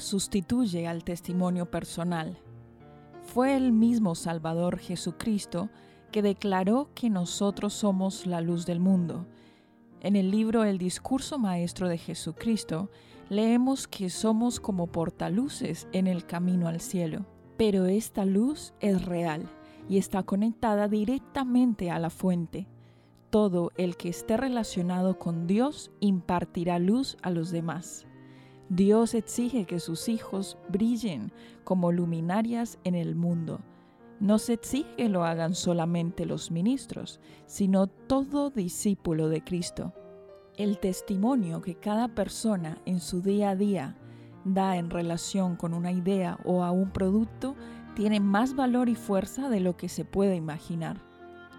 Sustituye al testimonio personal. Fue el mismo Salvador Jesucristo que declaró que nosotros somos la luz del mundo. En el libro El discurso maestro de Jesucristo leemos que somos como portaluces en el camino al cielo. Pero esta luz es real y está conectada directamente a la fuente. Todo el que esté relacionado con Dios impartirá luz a los demás. Dios exige que sus hijos brillen como luminarias en el mundo. No se exige que lo hagan solamente los ministros, sino todo discípulo de Cristo. El testimonio que cada persona en su día a día da en relación con una idea o a un producto tiene más valor y fuerza de lo que se puede imaginar.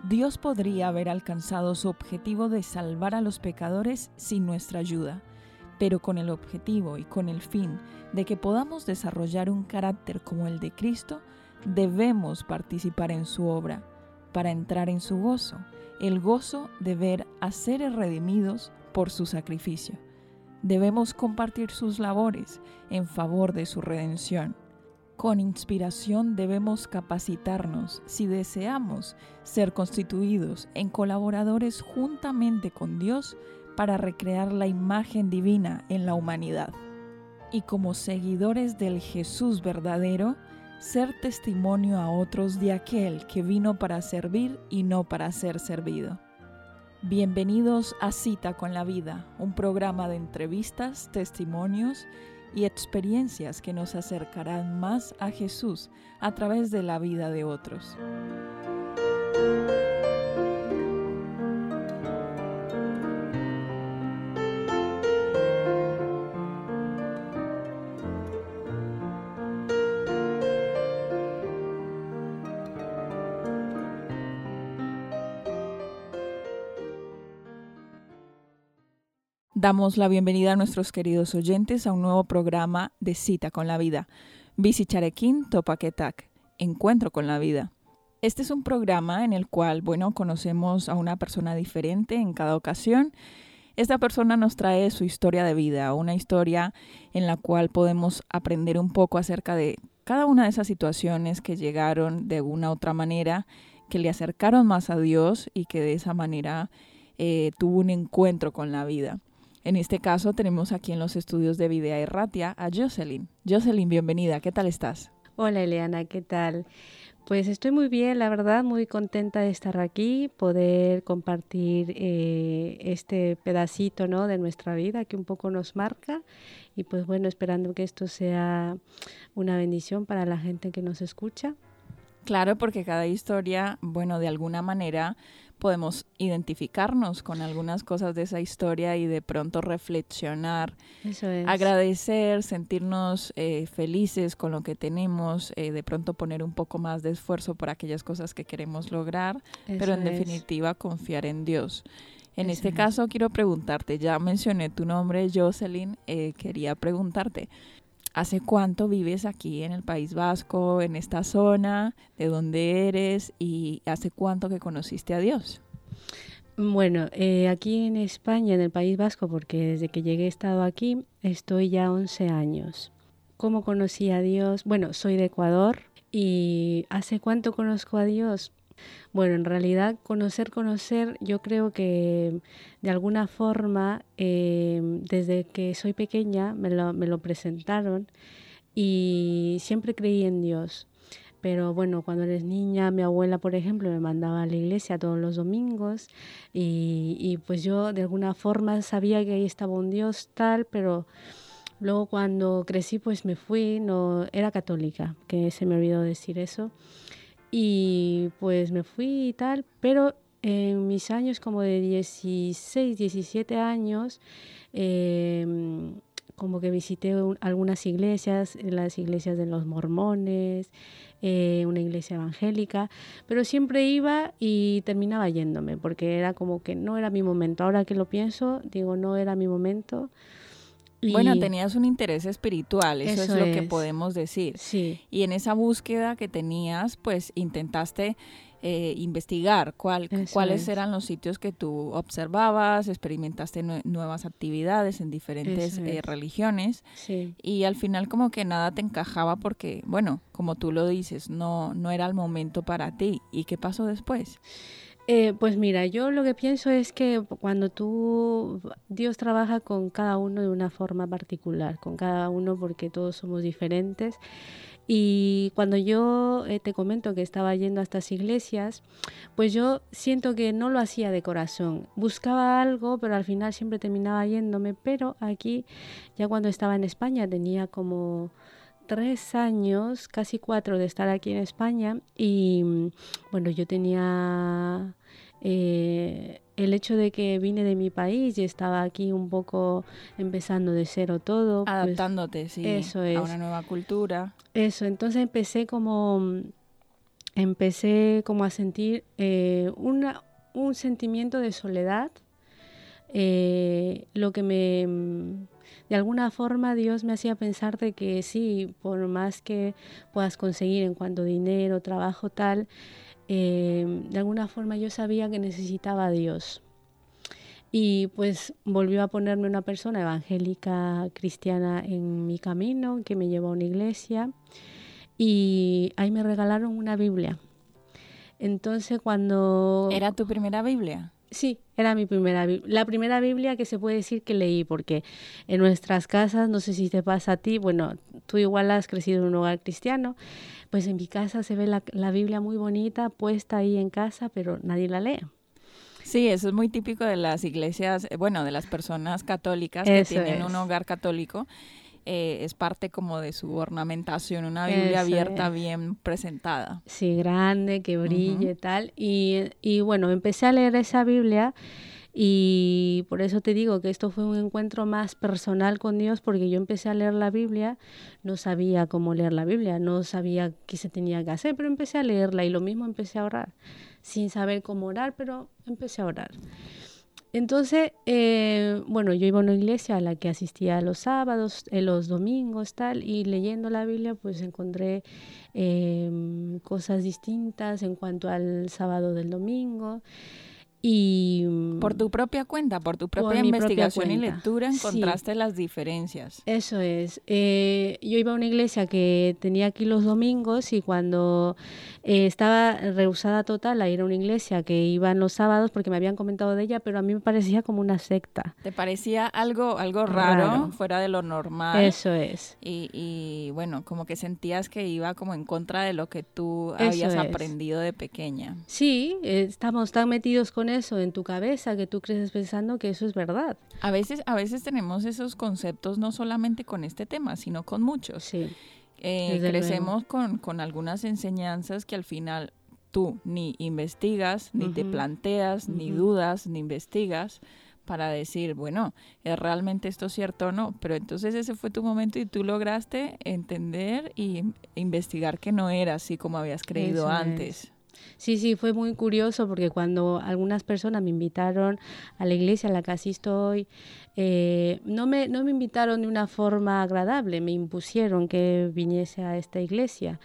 Dios podría haber alcanzado su objetivo de salvar a los pecadores sin nuestra ayuda pero con el objetivo y con el fin de que podamos desarrollar un carácter como el de Cristo, debemos participar en su obra para entrar en su gozo, el gozo de ver a seres redimidos por su sacrificio. Debemos compartir sus labores en favor de su redención. Con inspiración debemos capacitarnos si deseamos ser constituidos en colaboradores juntamente con Dios para recrear la imagen divina en la humanidad. Y como seguidores del Jesús verdadero, ser testimonio a otros de aquel que vino para servir y no para ser servido. Bienvenidos a Cita con la Vida, un programa de entrevistas, testimonios y experiencias que nos acercarán más a Jesús a través de la vida de otros. Damos la bienvenida a nuestros queridos oyentes a un nuevo programa de Cita con la Vida. Bici Charequín Topaquetac, Encuentro con la Vida. Este es un programa en el cual, bueno, conocemos a una persona diferente en cada ocasión. Esta persona nos trae su historia de vida, una historia en la cual podemos aprender un poco acerca de cada una de esas situaciones que llegaron de una u otra manera, que le acercaron más a Dios y que de esa manera eh, tuvo un encuentro con la vida. En este caso tenemos aquí en los estudios de Videa Erratia a Jocelyn. Jocelyn, bienvenida, ¿qué tal estás? Hola Eliana, ¿qué tal? Pues estoy muy bien, la verdad, muy contenta de estar aquí, poder compartir eh, este pedacito ¿no? de nuestra vida que un poco nos marca y pues bueno, esperando que esto sea una bendición para la gente que nos escucha. Claro, porque cada historia, bueno, de alguna manera podemos identificarnos con algunas cosas de esa historia y de pronto reflexionar, agradecer, sentirnos eh, felices con lo que tenemos, eh, de pronto poner un poco más de esfuerzo por aquellas cosas que queremos lograr, pero en definitiva confiar en Dios. En este caso quiero preguntarte, ya mencioné tu nombre, Jocelyn, eh, quería preguntarte, ¿Hace cuánto vives aquí en el País Vasco, en esta zona? ¿De dónde eres? ¿Y hace cuánto que conociste a Dios? Bueno, eh, aquí en España, en el País Vasco, porque desde que llegué he estado aquí, estoy ya 11 años. ¿Cómo conocí a Dios? Bueno, soy de Ecuador y ¿hace cuánto conozco a Dios? Bueno, en realidad conocer, conocer, yo creo que de alguna forma, em, desde que soy pequeña, me lo, me lo presentaron y siempre creí en Dios. Pero bueno, cuando eres niña, mi abuela, por ejemplo, me mandaba a la iglesia todos los domingos y, y, pues yo de alguna forma sabía que ahí estaba un Dios tal, pero luego cuando crecí pues me fui, no era católica, que se me olvidó decir eso. Y pues me fui y tal, pero en mis años como de 16, 17 años, em, como que visité algunas iglesias, las iglesias de los mormones, eh, una iglesia evangélica, pero siempre iba y terminaba yéndome, porque era como que no era mi momento. Ahora que lo pienso, digo, no era mi momento. Bueno, tenías un interés espiritual, eso, es lo que podemos decir. Sí. Y en esa búsqueda que tenías, pues intentaste eh, investigar cuál, cuáles eran los sitios que tú observabas, experimentaste nuevas actividades en diferentes eh, religiones sí. y al final como que nada te encajaba porque, bueno, como tú lo dices, no, no era el momento para ti. ¿Y qué pasó después? Eh, pues mira, yo lo que pienso es que cuando tú, Dios trabaja con cada uno de una forma particular, con cada uno porque todos somos diferentes. Y cuando yo eh, te comento que estaba yendo a estas iglesias, pues yo siento que no lo hacía de corazón. Buscaba algo, pero al final siempre terminaba yéndome. Pero aquí, ya cuando estaba en España, tenía como tres años, casi cuatro de estar aquí en España y bueno, yo tenía eh, el hecho de que vine de mi país y estaba aquí un poco empezando de cero todo. Pues Adaptándote, sí, eso es. a una nueva cultura. Eso, entonces empecé como, empecé como a sentir eh, una, un sentimiento de soledad, eh, lo que me de alguna forma Dios me hacía pensar de que sí, por más que puedas conseguir en cuanto a dinero, trabajo, tal, eh, de alguna forma yo sabía que necesitaba a Dios. Y pues volvió a ponerme una persona evangélica cristiana en mi camino, que me llevó a una iglesia, y ahí me regalaron una Biblia. Entonces cuando... ¿Era tu primera Biblia? Sí, era mi primera la primera Biblia que se puede decir que leí, porque en nuestras casas, no sé si te pasa a ti, bueno, tú igual has crecido en un hogar cristiano, pues en mi casa se ve la, la Biblia muy bonita puesta ahí en casa, pero nadie la lee. Sí, eso es muy típico de las iglesias, eh, bueno, de las personas católicas que tienen un hogar católico eh, es parte como de su ornamentación, una Biblia abierta, bien presentada. Sí, grande, que brille y tal. Y, y bueno, empecé a leer esa Biblia y por eso te digo que esto fue un encuentro más personal con Dios, porque yo empecé a leer la Biblia, no sabía cómo leer la Biblia, no sabía qué se tenía que hacer, pero empecé a leerla y lo mismo empecé a orar, sin saber cómo orar, pero empecé a orar. Entonces, eh, bueno, yo iba a una iglesia a la que asistía los sábados, eh, los domingos, tal, y leyendo la Biblia, pues encontré em, cosas distintas en cuanto al sábado del domingo. Y por tu propia cuenta, por tu propia investigación y lectura encontraste las diferencias. Eso es. Eh, yo iba a una iglesia que tenía aquí los domingos y cuando eh, estaba rehusada total a ir a una iglesia que iba en los sábados porque me habían comentado de ella, pero a mí me parecía como una secta. ¿Te parecía algo, algo raro, fuera de lo normal? Eso es. Y, y, bueno, como que sentías que iba como en contra de lo que tú habías aprendido de pequeña. Sí, estamos tan metidos con eso en tu cabeza que tú crees pensando que eso es verdad. A veces, a veces tenemos esos conceptos no solamente con este tema, sino con muchos. Sí Eh, crecemos con, con algunas enseñanzas que al final tú ni investigas, ni te planteas, ni dudas, ni investigas para decir, bueno, ¿es realmente esto cierto o no? Pero entonces ese fue tu momento y tú lograste entender y investigar que no era así como habías creído antes. Sí, sí, fue muy curioso porque cuando algunas personas me invitaron a la iglesia a la que asisto hoy, eh, no, me, no me invitaron de una forma agradable, me impusieron que viniese a esta iglesia.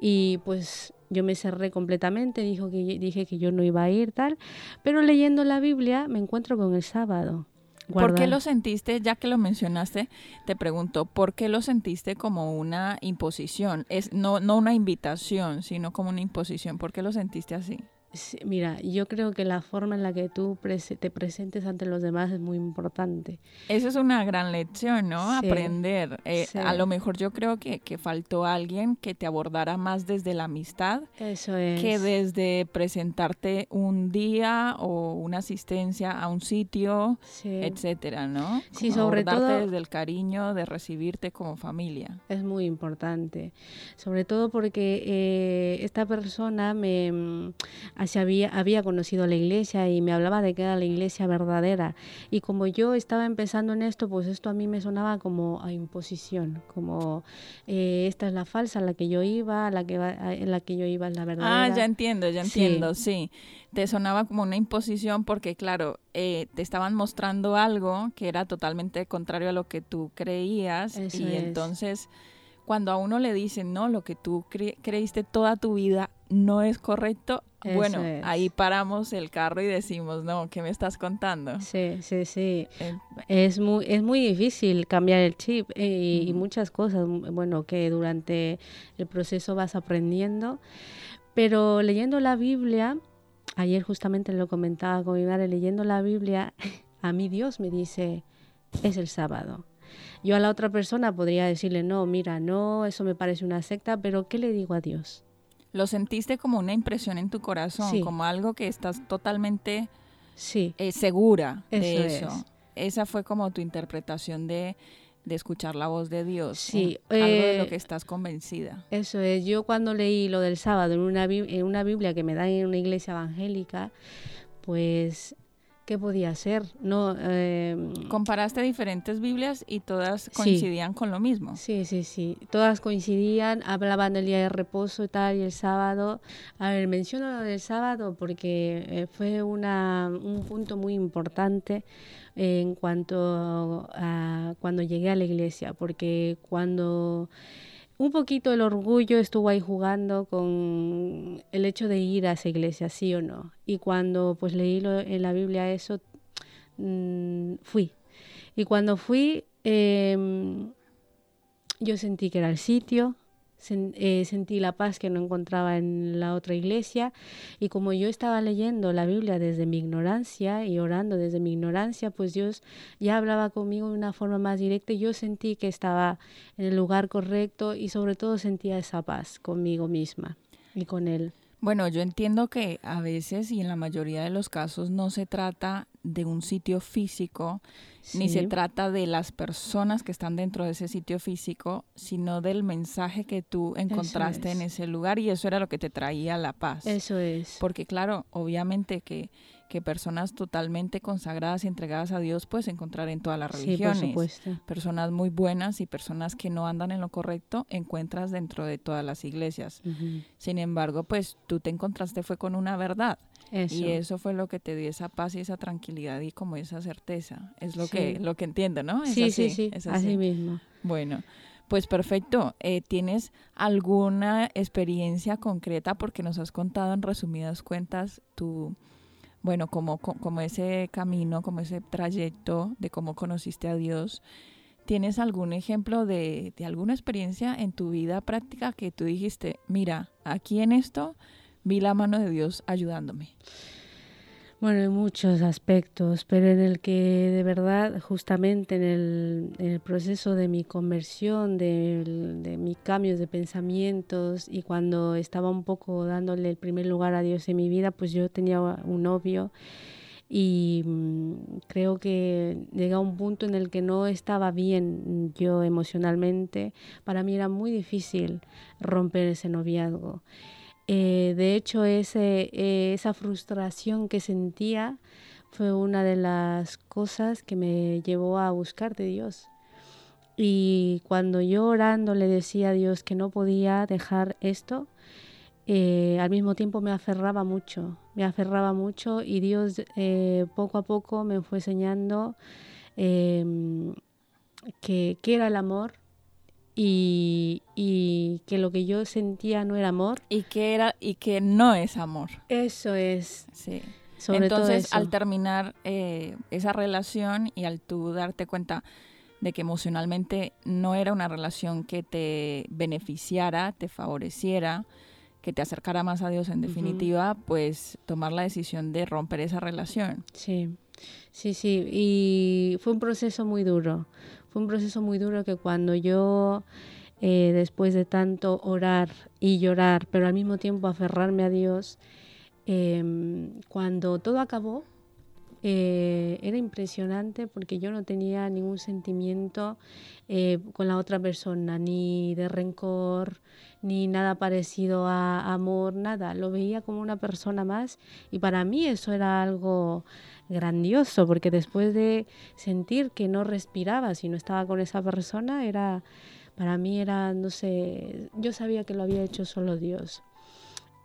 Y pues yo me cerré completamente, dijo que, dije que yo no iba a ir tal, pero leyendo la Biblia me encuentro con el sábado. ¿Por qué lo sentiste, ya que lo mencionaste, te pregunto, ¿por qué lo sentiste como una imposición? Es no, no una invitación, sino como una imposición. ¿Por qué lo sentiste así? Mira, yo creo que la forma en la que tú te presentes ante los demás es muy importante. Esa es una gran lección, ¿no? Aprender. Eh, a lo mejor yo creo que, que, faltó alguien que te abordara más desde la amistad Eso es. que desde presentarte un día o una asistencia a un sitio, etcétera, ¿no? sí, sobre todo desde el cariño de recibirte como familia. Es muy importante, sobre todo porque eh, esta persona me mm, había, había conocido la iglesia y me hablaba de que era la iglesia verdadera. Y como yo estaba empezando en esto, pues esto a mí me sonaba como a imposición, como eh, esta es la falsa, la que yo iba, la que en la que yo iba es la verdadera. Ah, ya entiendo, ya entiendo, sí. Te sonaba como una imposición porque, claro, eh, te estaban mostrando algo que era totalmente contrario a lo que tú creías y entonces cuando a uno le dicen, no, lo que tú creíste toda tu vida no es correcto, bueno, ahí paramos el carro y decimos, no, ¿qué me estás contando? Sí, sí, sí. Eh, es, muy, es muy difícil cambiar el chip eh, y, muchas cosas, bueno, que durante el proceso vas aprendiendo. Pero leyendo la Biblia, ayer justamente lo comentaba con mi madre, leyendo la Biblia, a mí Dios me dice, es el sábado. Yo a la otra persona podría decirle, no, mira, no, eso me parece una secta, pero ¿qué le digo a Dios? Lo sentiste como una impresión en tu corazón, como algo que estás totalmente sí. Eh, segura de eso. Esa fue como tu interpretación de, escuchar la voz de Dios. Sí. algo de lo eh, que estás convencida. Eso es. Yo cuando leí lo del sábado en una, en una Biblia que me dan en una iglesia evangélica, pues qué podía ser. No, em, Comparaste diferentes Biblias y todas coincidían con lo mismo. Sí, sí, sí. Todas coincidían, hablaban del día de reposo y tal, y el sábado. A ver, menciono lo del sábado porque eh, fue una, un punto muy importante en cuanto a cuando llegué a la iglesia, porque cuando un poquito el orgullo estuvo ahí jugando con el hecho de ir a esa iglesia, sí o no. Y cuando pues leí en la Biblia eso, mm, fui. Y cuando fui, em, yo sentí que era el sitio, eh, sentí la paz que no encontraba en la otra iglesia y como yo estaba leyendo la Biblia desde mi ignorancia y orando desde mi ignorancia, pues Dios ya hablaba conmigo de una forma más directa y yo sentí que estaba en el lugar correcto y sobre todo sentía esa paz conmigo misma y con Él. Bueno, yo entiendo que a veces y en la mayoría de los casos no se trata de un sitio físico, ni se trata de las personas que están dentro de ese sitio físico, sino del mensaje que tú encontraste en ese lugar y eso era lo que te traía la paz. Eso es. Porque claro, obviamente que que personas totalmente consagradas y entregadas a Dios puedes encontrar en todas las religiones. Personas muy buenas y personas que no andan en lo correcto encuentras dentro de todas las iglesias. Sin embargo, pues tú te encontraste fue con una verdad. Y eso fue lo que te dio esa paz y esa tranquilidad y como esa certeza. Es lo que lo que entiendo, ¿no? sí, sí, sí, así. mismo. Bueno, pues perfecto. Eh, ¿Tienes alguna experiencia concreta? Porque nos has contado en resumidas cuentas tu bueno, como, como ese camino, como ese trayecto de cómo conociste a Dios. ¿Tienes algún ejemplo de, de alguna experiencia en tu vida práctica que tú dijiste, mira, aquí en esto vi la mano de Dios ayudándome? Bueno, en muchos aspectos, pero en el que de verdad, justamente en el, proceso de mi conversión, de, de mis cambios de pensamientos y cuando estaba un poco dándole el primer lugar a Dios en mi vida, pues yo tenía un novio y mm, creo que llegué a un punto en el que no estaba bien yo emocionalmente. Para mí era muy difícil romper ese noviazgo. Eh, de hecho, eh, esa frustración que sentía fue una de las cosas que me llevó a buscar de Dios. Y cuando yo orando le decía a Dios que no podía dejar esto, eh, al mismo tiempo me aferraba mucho, me aferraba mucho y Dios eh, poco a poco me fue enseñando em, que, era el amor y, que lo que yo sentía no era amor. Y que, era, y que no es amor. Eso es. Sí. Entonces, al terminar eh, esa relación y al tú darte cuenta de que emocionalmente no era una relación que te beneficiara, te favoreciera, que te acercara más a Dios en definitiva, pues tomar la decisión de romper esa relación. Sí, sí, sí. Y fue un proceso muy duro. Fue un proceso muy duro que cuando yo, eh, después de tanto orar y llorar, pero al mismo tiempo aferrarme a Dios, em, cuando todo acabó, eh, era impresionante porque yo no tenía ningún sentimiento eh, con la otra persona, ni de rencor, ni nada parecido a amor, nada. Lo veía como una persona más y para mí eso era algo grandioso porque después de sentir que no respiraba si no estaba con esa persona, era para mí era, no sé, yo sabía que lo había hecho solo Dios.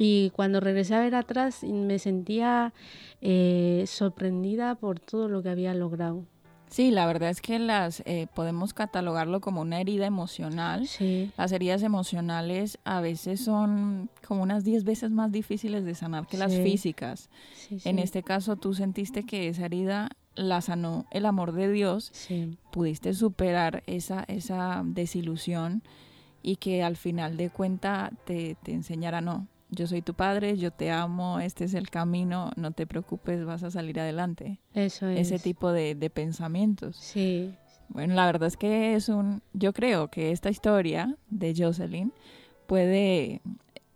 Y cuando regresé a ver atrás me sentía eh, sorprendida por todo lo que había logrado. Sí, la verdad es que las eh, podemos catalogarlo como una herida emocional. Las heridas emocionales a veces son como unas 10 veces más difíciles de sanar que las físicas. en este caso tú sentiste que esa herida la sanó el amor de Dios. Pudiste superar esa, esa desilusión y que al final de cuenta te, te enseñara no yo soy tu padre, yo te amo, este es el camino, no te preocupes, vas a salir adelante. Eso es. Ese tipo de, pensamientos. Sí. Bueno, la verdad es que es un, yo creo que esta historia de Jocelyn puede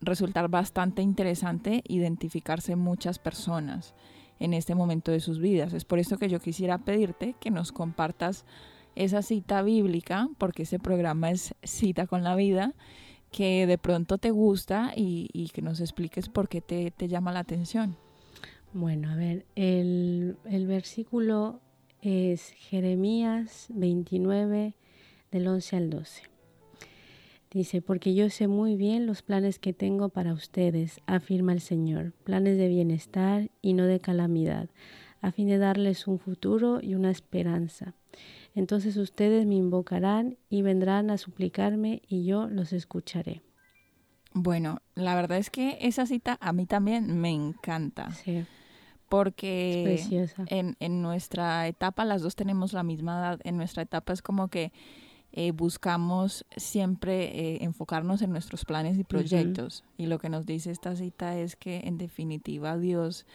resultar bastante interesante identificarse muchas personas en este momento de sus vidas. Es por eso que yo quisiera pedirte que nos compartas esa cita bíblica, porque ese programa es cita con la vida, que de pronto te gusta y, que nos expliques por qué te, llama la atención. Bueno, a ver, el, el versículo es Jeremías 29 del 11 al 12. Dice, porque yo sé muy bien los planes que tengo para ustedes, afirma el Señor, planes de bienestar y no de calamidad, a fin de darles un futuro y una esperanza. Entonces ustedes me invocarán y vendrán a suplicarme y yo los escucharé. Bueno, la verdad es que esa cita a mí también me encanta. Sí. Porque en, en, nuestra etapa, las dos tenemos la misma edad, en nuestra etapa es como que eh, buscamos siempre eh, enfocarnos en nuestros planes y proyectos. Y lo que nos dice esta cita es que en definitiva Dios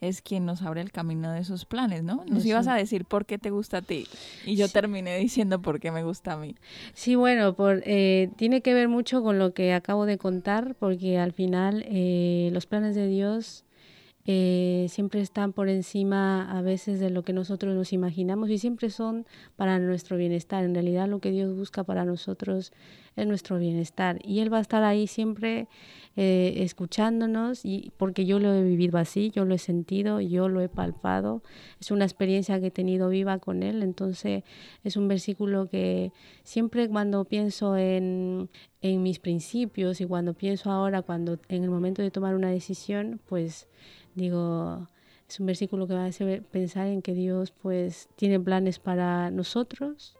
es quien nos abre el camino de esos planes, ¿no? Nos ibas a decir por qué te gusta a ti y yo terminé diciendo por qué me gusta a mí. Sí, bueno, por, eh, tiene que ver mucho con lo que acabo de contar porque al final eh, los planes de Dios eh, siempre están por encima a veces de lo que nosotros nos imaginamos y siempre son para nuestro bienestar. En realidad lo que Dios busca para nosotros es nuestro bienestar y Él va a estar ahí siempre eh, escuchándonos y porque yo lo he vivido así, yo lo he sentido, yo lo he palpado, es una experiencia que he tenido viva con Él, entonces es un versículo que siempre cuando pienso en, en mis principios y cuando pienso ahora, cuando en el momento de tomar una decisión, pues Digo, es un versículo que va a hacer pensar en que Dios pues tiene planes para nosotros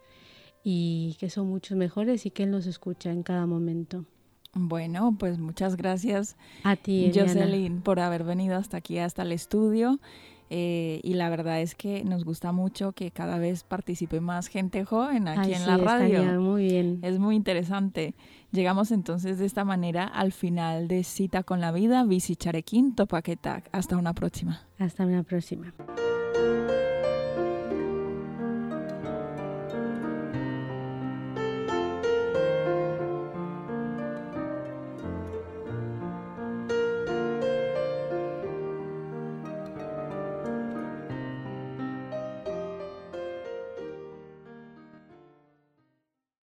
y que son muchos mejores y que Él nos escucha en cada momento. Bueno, pues muchas gracias a ti, Jocelyn, por haber venido hasta aquí, hasta el estudio. Eh, y la verdad es que nos gusta mucho que cada vez participe más gente joven aquí en la radio. muy bien. Es muy interesante. Llegamos entonces de esta manera al final de Cita con la Vida, Bici Charequín, Topaquetac. Hasta una próxima. Hasta una próxima.